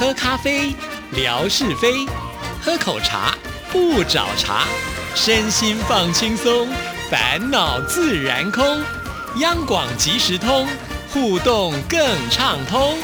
喝咖啡，聊是非；喝口茶，不找茬。身心放轻松，烦恼自然空。央广即时通，互动更畅通。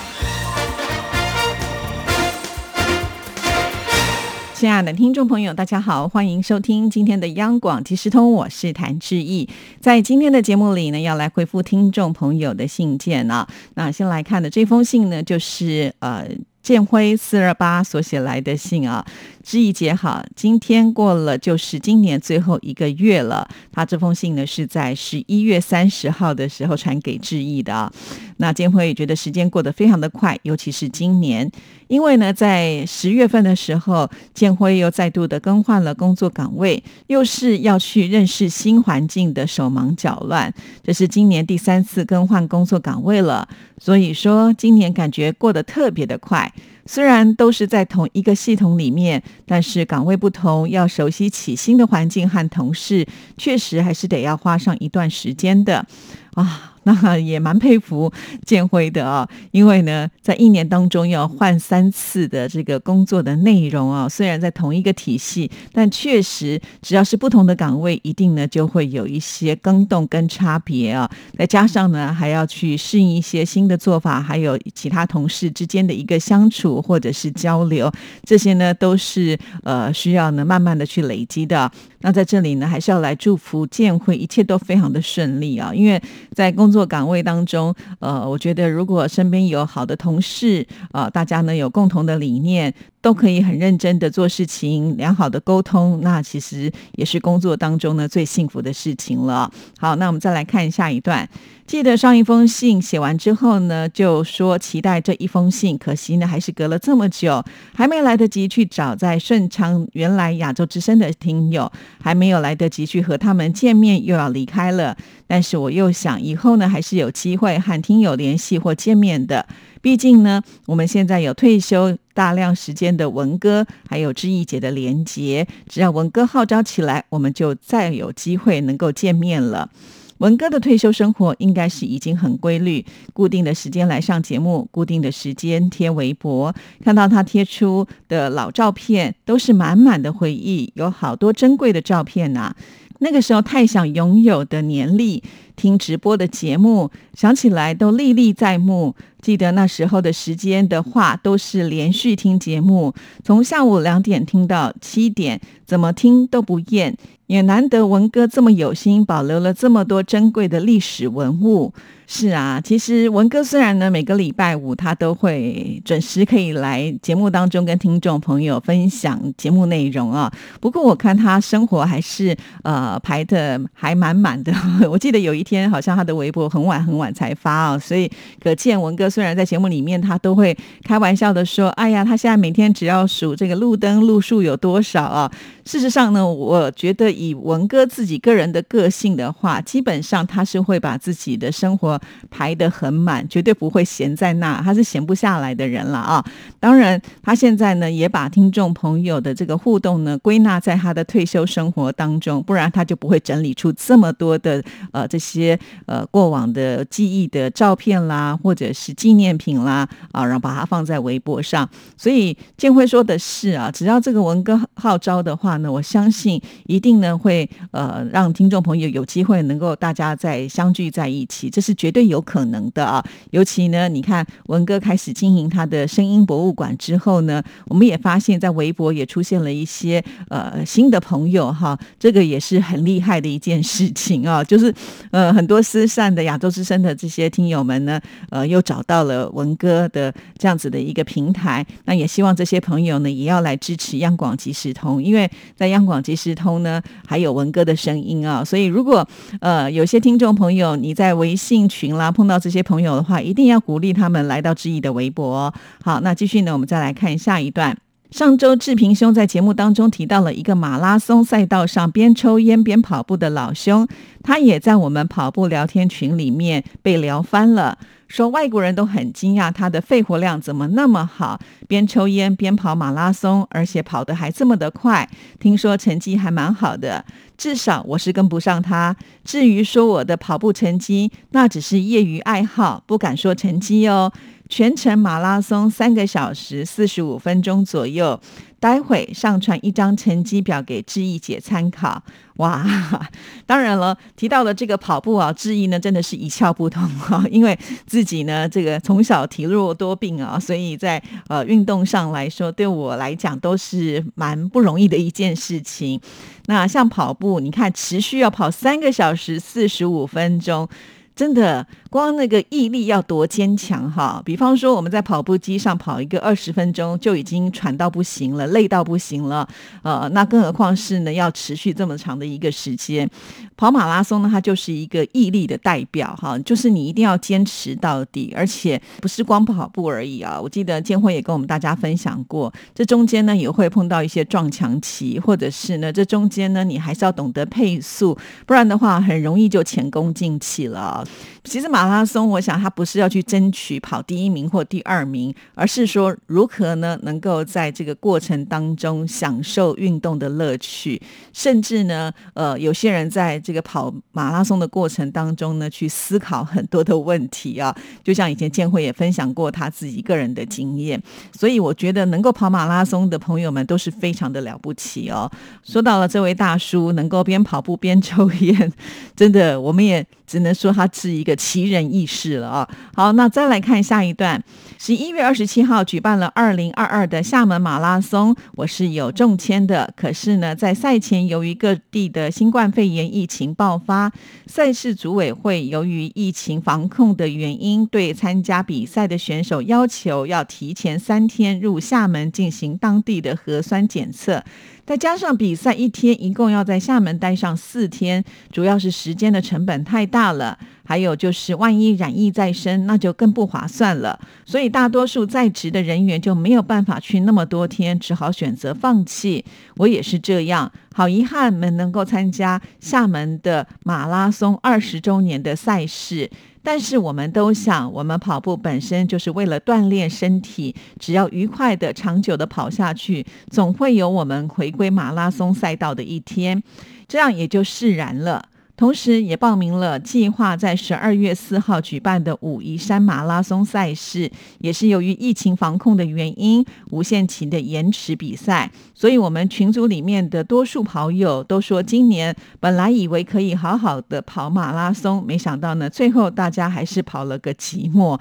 亲爱的听众朋友，大家好，欢迎收听今天的央广即时通，我是谭志毅。在今天的节目里呢，要来回复听众朋友的信件啊。那先来看的这封信呢，就是呃。建辉四二八所写来的信啊，志怡姐好，今天过了就是今年最后一个月了。他这封信呢是在十一月三十号的时候传给志毅的。那建辉也觉得时间过得非常的快，尤其是今年，因为呢在十月份的时候，建辉又再度的更换了工作岗位，又是要去认识新环境的手忙脚乱。这是今年第三次更换工作岗位了，所以说今年感觉过得特别的快。虽然都是在同一个系统里面，但是岗位不同，要熟悉起新的环境和同事，确实还是得要花上一段时间的啊。那也蛮佩服建辉的啊，因为呢，在一年当中要换三次的这个工作的内容啊，虽然在同一个体系，但确实只要是不同的岗位，一定呢就会有一些更动跟差别啊。再加上呢，还要去适应一些新的做法，还有其他同事之间的一个相处或者是交流，这些呢都是呃需要呢慢慢的去累积的。那在这里呢，还是要来祝福建辉，一切都非常的顺利啊！因为在工作做岗位当中，呃，我觉得如果身边有好的同事啊，大家呢有共同的理念。都可以很认真的做事情，良好的沟通，那其实也是工作当中呢最幸福的事情了。好，那我们再来看下一段。记得上一封信写完之后呢，就说期待这一封信，可惜呢还是隔了这么久，还没来得及去找在顺昌原来亚洲之声的听友，还没有来得及去和他们见面，又要离开了。但是我又想，以后呢还是有机会和听友联系或见面的。毕竟呢，我们现在有退休大量时间的文哥，还有知意姐的连结，只要文哥号召起来，我们就再有机会能够见面了。文哥的退休生活应该是已经很规律，固定的时间来上节目，固定的时间贴微博，看到他贴出的老照片，都是满满的回忆，有好多珍贵的照片呐。那个时候太想拥有的年历。听直播的节目，想起来都历历在目。记得那时候的时间的话，都是连续听节目，从下午两点听到七点，怎么听都不厌。也难得文哥这么有心，保留了这么多珍贵的历史文物。是啊，其实文哥虽然呢每个礼拜五他都会准时可以来节目当中跟听众朋友分享节目内容啊，不过我看他生活还是呃排的还满满的。我记得有一天好像他的微博很晚很晚才发啊，所以可见文哥虽然在节目里面他都会开玩笑的说，哎呀，他现在每天只要数这个路灯路数有多少啊。事实上呢，我觉得以文哥自己个人的个性的话，基本上他是会把自己的生活排得很满，绝对不会闲在那，他是闲不下来的人了啊。当然，他现在呢也把听众朋友的这个互动呢归纳在他的退休生活当中，不然他就不会整理出这么多的呃这些呃过往的记忆的照片啦，或者是纪念品啦啊，然后把它放在微博上。所以建辉说的是啊，只要这个文哥号召的话。那我相信一定呢会呃让听众朋友有机会能够大家再相聚在一起，这是绝对有可能的啊！尤其呢，你看文哥开始经营他的声音博物馆之后呢，我们也发现，在微博也出现了一些呃新的朋友哈，这个也是很厉害的一件事情啊！就是呃很多失散的亚洲之声的这些听友们呢，呃又找到了文哥的这样子的一个平台，那也希望这些朋友呢也要来支持央广即时通，因为。在央广即时通呢，还有文哥的声音啊，所以如果呃有些听众朋友你在微信群啦碰到这些朋友的话，一定要鼓励他们来到志毅的微博。好，那继续呢，我们再来看下一段。上周志平兄在节目当中提到了一个马拉松赛道上边抽烟边跑步的老兄，他也在我们跑步聊天群里面被聊翻了。说外国人都很惊讶他的肺活量怎么那么好，边抽烟边跑马拉松，而且跑得还这么的快，听说成绩还蛮好的。至少我是跟不上他。至于说我的跑步成绩，那只是业余爱好，不敢说成绩哦。全程马拉松三个小时四十五分钟左右。待会上传一张成绩表给志毅姐参考。哇，当然了，提到了这个跑步啊，志毅呢真的是一窍不通啊，因为自己呢这个从小体弱多病啊，所以在呃运动上来说，对我来讲都是蛮不容易的一件事情。那像跑步，你看持续要跑三个小时四十五分钟。真的，光那个毅力要多坚强哈！比方说，我们在跑步机上跑一个二十分钟，就已经喘到不行了，累到不行了。呃，那更何况是呢，要持续这么长的一个时间。跑马拉松呢，它就是一个毅力的代表哈，就是你一定要坚持到底，而且不是光跑步而已啊。我记得建辉也跟我们大家分享过，这中间呢也会碰到一些撞墙期，或者是呢这中间呢你还是要懂得配速，不然的话很容易就前功尽弃了。其实马拉松，我想它不是要去争取跑第一名或第二名，而是说如何呢能够在这个过程当中享受运动的乐趣，甚至呢，呃，有些人在这个跑马拉松的过程当中呢，去思考很多的问题啊。就像以前建辉也分享过他自己个人的经验，所以我觉得能够跑马拉松的朋友们都是非常的了不起哦。说到了这位大叔能够边跑步边抽烟，真的我们也只能说他。是一个奇人异事了啊！好，那再来看下一段。十一月二十七号举办了二零二二的厦门马拉松，我是有中签的。可是呢，在赛前由于各地的新冠肺炎疫情爆发，赛事组委会由于疫情防控的原因，对参加比赛的选手要求要提前三天入厦门进行当地的核酸检测。再加上比赛一天一共要在厦门待上四天，主要是时间的成本太大了，还有就是万一染疫再生，那就更不划算了。所以大多数在职的人员就没有办法去那么多天，只好选择放弃。我也是这样，好遗憾没能够参加厦门的马拉松二十周年的赛事。但是我们都想，我们跑步本身就是为了锻炼身体，只要愉快的、长久的跑下去，总会有我们回归马拉松赛道的一天，这样也就释然了。同时，也报名了计划在十二月四号举办的武夷山马拉松赛事，也是由于疫情防控的原因，无限期的延迟比赛。所以，我们群组里面的多数跑友都说，今年本来以为可以好好的跑马拉松，没想到呢，最后大家还是跑了个寂寞。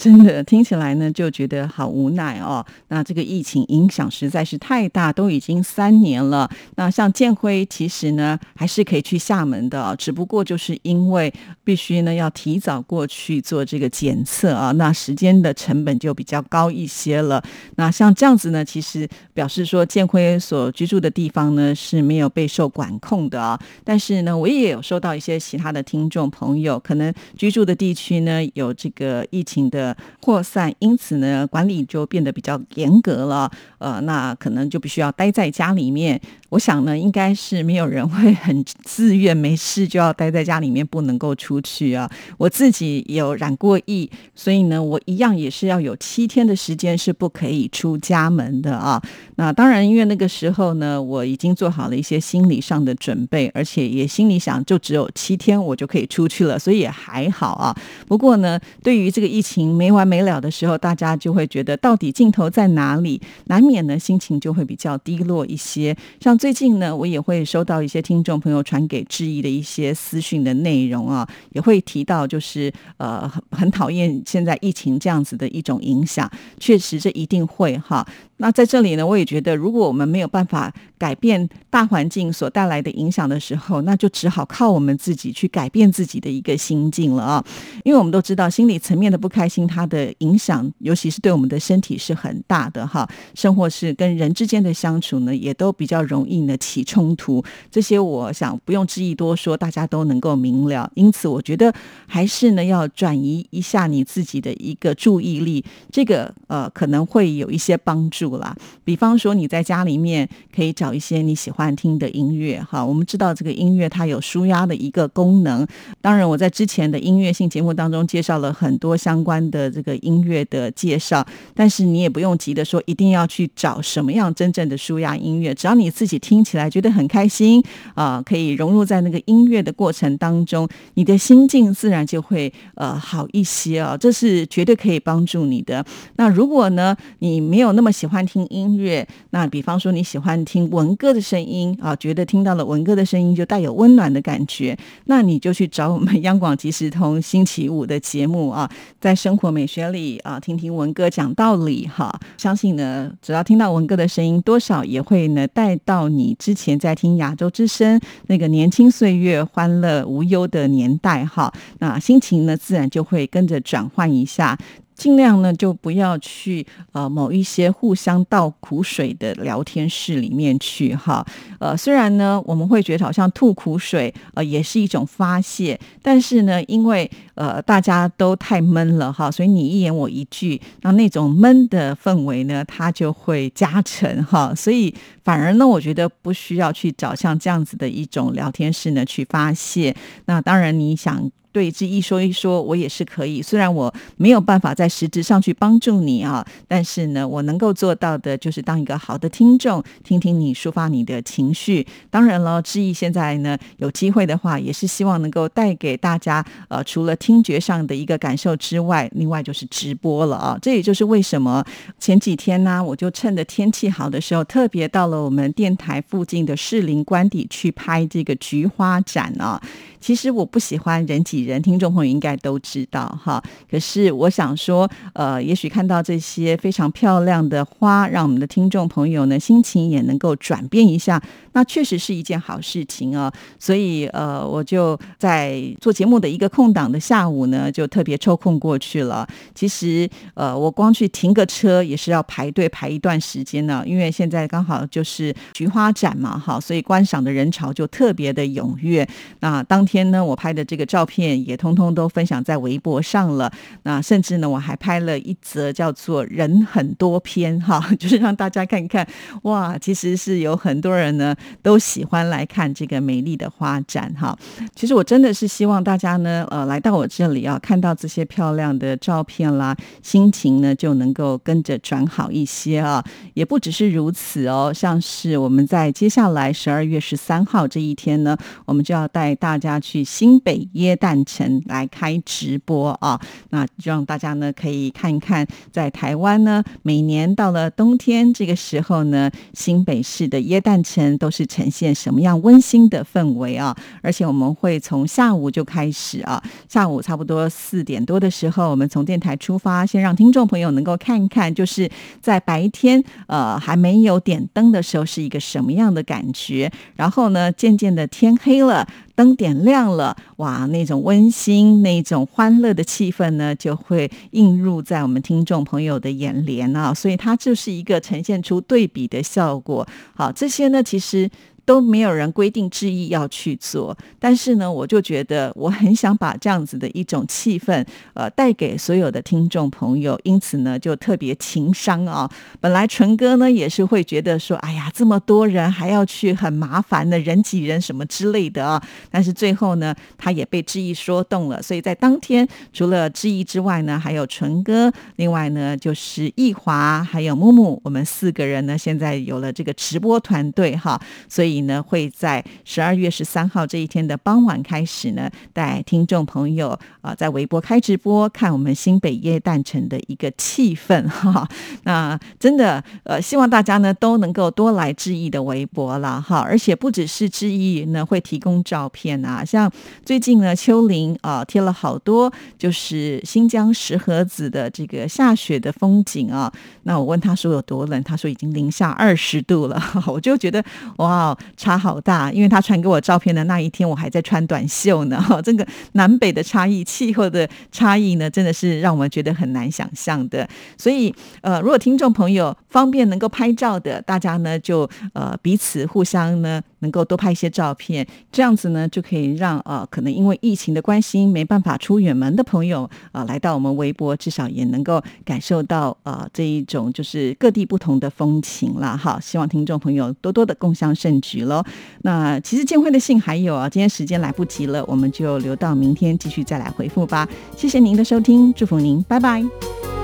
真的听起来呢，就觉得好无奈哦。那这个疫情影响实在是太大，都已经三年了。那像建辉，其实呢还是可以去厦门的，只不过就是因为必须呢要提早过去做这个检测啊，那时间的成本就比较高一些了。那像这样子呢，其实表示说建辉所居住的地方呢是没有备受管控的啊。但是呢，我也有收到一些其他的听众朋友，可能居住的地区呢有这个疫情的。扩散，因此呢，管理就变得比较严格了。呃，那可能就必须要待在家里面。我想呢，应该是没有人会很自愿没事就要待在家里面，不能够出去啊。我自己有染过疫，所以呢，我一样也是要有七天的时间是不可以出家门的啊。那当然，因为那个时候呢，我已经做好了一些心理上的准备，而且也心里想，就只有七天我就可以出去了，所以也还好啊。不过呢，对于这个疫情没完没了的时候，大家就会觉得到底尽头在哪里，难免呢心情就会比较低落一些，像。最近呢，我也会收到一些听众朋友传给质疑的一些私讯的内容啊，也会提到就是呃很很讨厌现在疫情这样子的一种影响，确实这一定会哈。那在这里呢，我也觉得如果我们没有办法改变大环境所带来的影响的时候，那就只好靠我们自己去改变自己的一个心境了啊。因为我们都知道，心理层面的不开心。它的影响，尤其是对我们的身体是很大的哈。生活是跟人之间的相处呢，也都比较容易呢起冲突。这些我想不用质疑多说，大家都能够明了。因此，我觉得还是呢要转移一下你自己的一个注意力，这个呃可能会有一些帮助啦。比方说你在家里面可以找一些你喜欢听的音乐哈。我们知道这个音乐它有舒压的一个功能。当然，我在之前的音乐性节目当中介绍了很多相关的这个音乐的介绍，但是你也不用急的说一定要去找什么样真正的舒压音乐，只要你自己听起来觉得很开心啊，可以融入在那个音乐的过程当中，你的心境自然就会呃好一些啊，这是绝对可以帮助你的。那如果呢，你没有那么喜欢听音乐，那比方说你喜欢听文歌的声音啊，觉得听到了文歌的声音就带有温暖的感觉，那你就去找我们央广即时通星期五的节目啊，在生或美学里啊，听听文哥讲道理哈。相信呢，只要听到文哥的声音，多少也会呢带到你之前在听亚洲之声那个年轻岁月、欢乐无忧的年代哈。那心情呢，自然就会跟着转换一下。尽量呢，就不要去呃某一些互相倒苦水的聊天室里面去哈。呃，虽然呢，我们会觉得好像吐苦水呃也是一种发泄，但是呢，因为呃大家都太闷了哈，所以你一言我一句，那那种闷的氛围呢，它就会加成哈。所以反而呢，我觉得不需要去找像这样子的一种聊天室呢去发泄。那当然，你想。对之一说一说，我也是可以。虽然我没有办法在实质上去帮助你啊，但是呢，我能够做到的就是当一个好的听众，听听你抒发你的情绪。当然了，志毅现在呢有机会的话，也是希望能够带给大家呃，除了听觉上的一个感受之外，另外就是直播了啊。这也就是为什么前几天呢，我就趁着天气好的时候，特别到了我们电台附近的士林官邸去拍这个菊花展啊。其实我不喜欢人挤人，听众朋友应该都知道哈。可是我想说，呃，也许看到这些非常漂亮的花，让我们的听众朋友呢心情也能够转变一下，那确实是一件好事情啊。所以呃，我就在做节目的一个空档的下午呢，就特别抽空过去了。其实呃，我光去停个车也是要排队排一段时间呢，因为现在刚好就是菊花展嘛，哈，所以观赏的人潮就特别的踊跃。那当天呢，我拍的这个照片也通通都分享在微博上了。那甚至呢，我还拍了一则叫做“人很多篇”哈，就是让大家看看哇，其实是有很多人呢都喜欢来看这个美丽的花展哈。其实我真的是希望大家呢，呃，来到我这里啊，看到这些漂亮的照片啦，心情呢就能够跟着转好一些啊。也不只是如此哦，像是我们在接下来十二月十三号这一天呢，我们就要带大家。去新北耶诞城来开直播啊，那让大家呢可以看一看，在台湾呢，每年到了冬天这个时候呢，新北市的耶诞城都是呈现什么样温馨的氛围啊！而且我们会从下午就开始啊，下午差不多四点多的时候，我们从电台出发，先让听众朋友能够看一看，就是在白天呃还没有点灯的时候是一个什么样的感觉，然后呢，渐渐的天黑了。灯点亮了，哇，那种温馨、那种欢乐的气氛呢，就会映入在我们听众朋友的眼帘啊，所以它就是一个呈现出对比的效果。好，这些呢，其实。都没有人规定志毅要去做，但是呢，我就觉得我很想把这样子的一种气氛，呃，带给所有的听众朋友，因此呢，就特别情商啊。本来纯哥呢也是会觉得说，哎呀，这么多人还要去很麻烦的人挤人什么之类的啊，但是最后呢，他也被志毅说动了，所以在当天除了志毅之外呢，还有纯哥，另外呢就是易华还有木木，我们四个人呢现在有了这个直播团队哈，所以。呢，会在十二月十三号这一天的傍晚开始呢，带听众朋友啊，在微博开直播，看我们新北耶诞城的一个气氛哈。那真的呃，希望大家呢都能够多来志毅的微博了哈。而且不只是志毅呢会提供照片啊，像最近呢秋林啊贴了好多就是新疆石河子的这个下雪的风景啊。那我问他说有多冷，他说已经零下二十度了，我就觉得哇。差好大，因为他传给我照片的那一天，我还在穿短袖呢。哈，这个南北的差异、气候的差异呢，真的是让我们觉得很难想象的。所以，呃，如果听众朋友方便能够拍照的，大家呢就呃彼此互相呢能够多拍一些照片，这样子呢就可以让呃可能因为疫情的关系没办法出远门的朋友啊，来到我们微博，至少也能够感受到呃这一种就是各地不同的风情啦。好，希望听众朋友多多的共享盛举喽。那其实建辉的信还有啊，今天时间来不及了，我们就留到明天继续再来回复吧。谢谢您的收听，祝福您，拜拜。